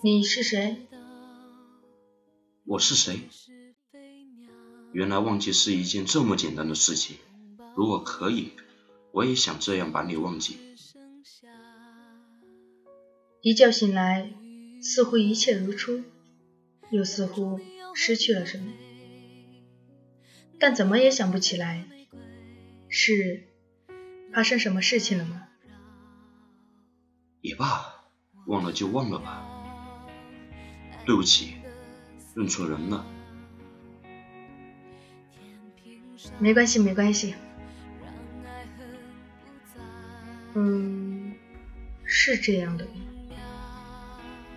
你是谁？我是谁？原来忘记是一件这么简单的事情。如果可以，我也想这样把你忘记。一觉醒来，似乎一切如初，又似乎失去了什么，但怎么也想不起来，是发生什么事情了吗？也罢，忘了就忘了吧。对不起，认错人了。没关系，没关系。嗯，是这样的。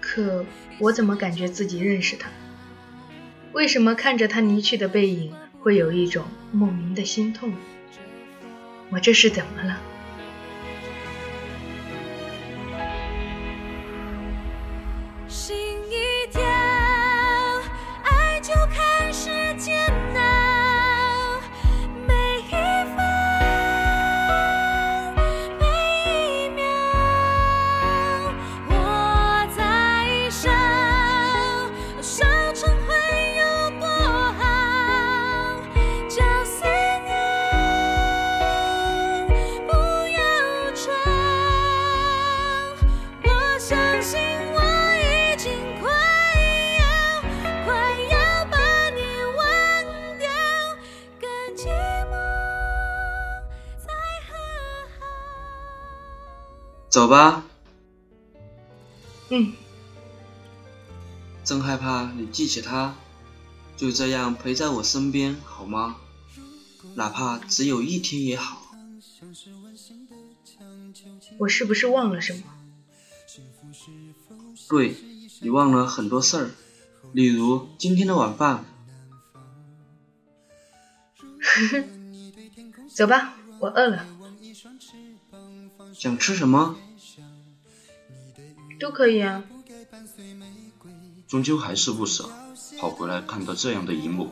可我怎么感觉自己认识他？为什么看着他离去的背影，会有一种莫名的心痛？我这是怎么了？走吧。嗯。真害怕你记起他，就这样陪在我身边，好吗？哪怕只有一天也好。我是不是忘了什么？对，你忘了很多事儿，例如今天的晚饭。走吧，我饿了。想吃什么？都可以啊。终究还是不舍，跑回来看到这样的一幕，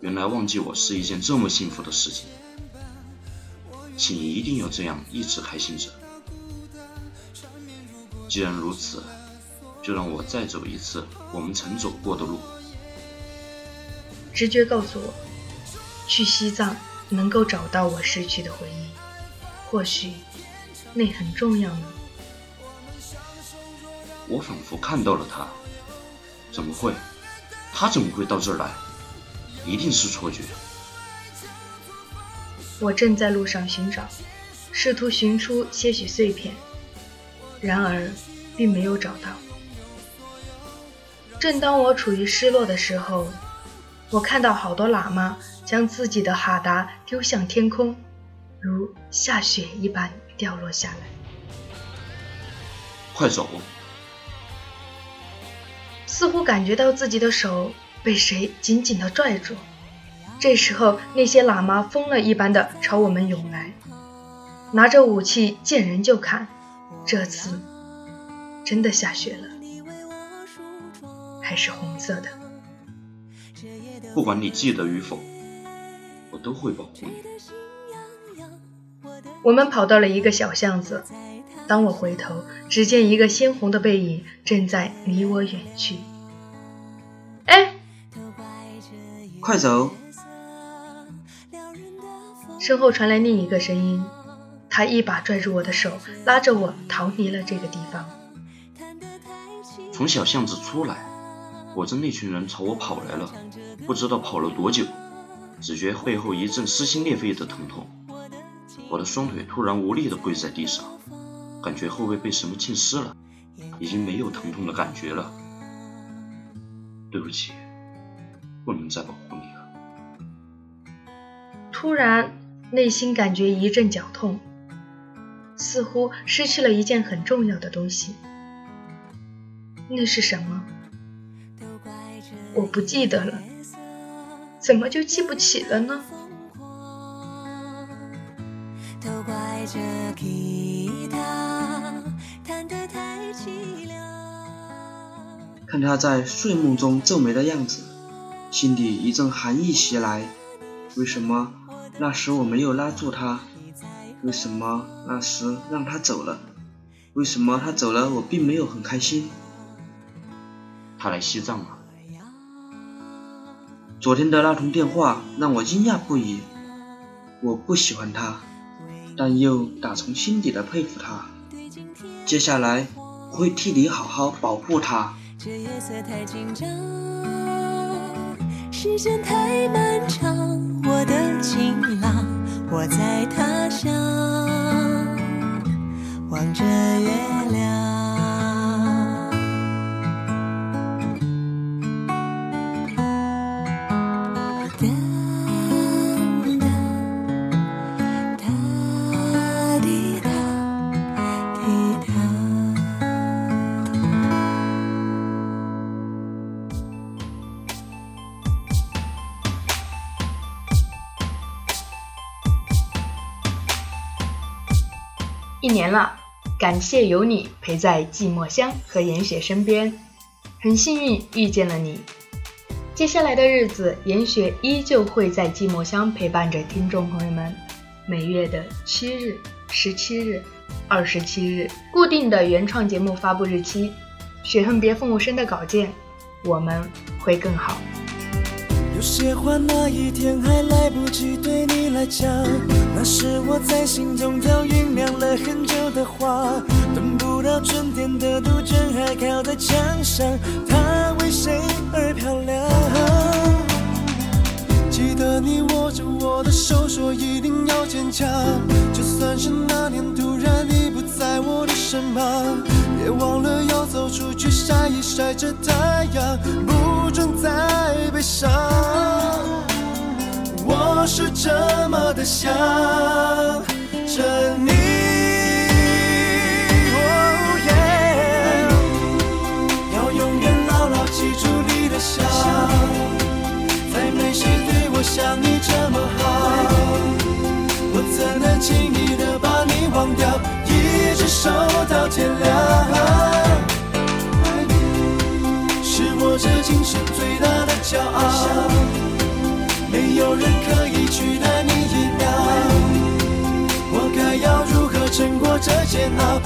原来忘记我是一件这么幸福的事情。请一定要这样一直开心着。既然如此，就让我再走一次我们曾走过的路。直觉告诉我，去西藏能够找到我失去的回忆，或许。那很重要呢。我仿佛看到了他，怎么会？他怎么会到这儿来？一定是错觉。我正在路上寻找，试图寻出些许碎片，然而并没有找到。正当我处于失落的时候，我看到好多喇嘛将自己的哈达丢向天空，如下雪一般。掉落下来，快走！似乎感觉到自己的手被谁紧紧的拽住。这时候，那些喇嘛疯了一般的朝我们涌来，拿着武器见人就砍。这次真的下雪了，还是红色的。不管你记得与否，我都会保护你。我们跑到了一个小巷子，当我回头，只见一个鲜红的背影正在离我远去。哎，快走！身后传来另一个声音，他一把拽住我的手，拉着我逃离了这个地方。从小巷子出来，果真那群人朝我跑来了，不知道跑了多久，只觉背后一阵撕心裂肺的疼痛。我的双腿突然无力地跪在地上，感觉后背被什么浸湿了，已经没有疼痛的感觉了。对不起，不能再保护你了。突然内心感觉一阵绞痛，似乎失去了一件很重要的东西。那是什么？我不记得了。怎么就记不起了呢？看他在睡梦中皱眉的样子，心底一阵寒意袭来。为什么那时我没有拉住他？为什么那时让他走了？为什么他走了我并没有很开心？他来西藏了。昨天的那通电话让我惊讶不已。我不喜欢他，但又打从心底的佩服他。接下来我会替你好好保护他。这夜色太紧张，时间太漫长，我的情郎，我在他乡，望着月一年了，感谢有你陪在寂寞乡和严雪身边，很幸运遇见了你。接下来的日子，严雪依旧会在寂寞乡陪伴着听众朋友们。每月的七日、十七日、二十七日，固定的原创节目发布日期。雪恨别父母生的稿件，我们会更好。有些话那一天还来不及对你来讲，那是我在心中早酝酿了很久的话。等不到春天的杜鹃还靠在墙上，它为谁而漂亮？记得你握着我的手说一定要坚强，就算是那年突然你不在我的身旁，别忘了要走出去晒一晒这太阳，不准再悲伤。我是这么的想着你，这煎熬？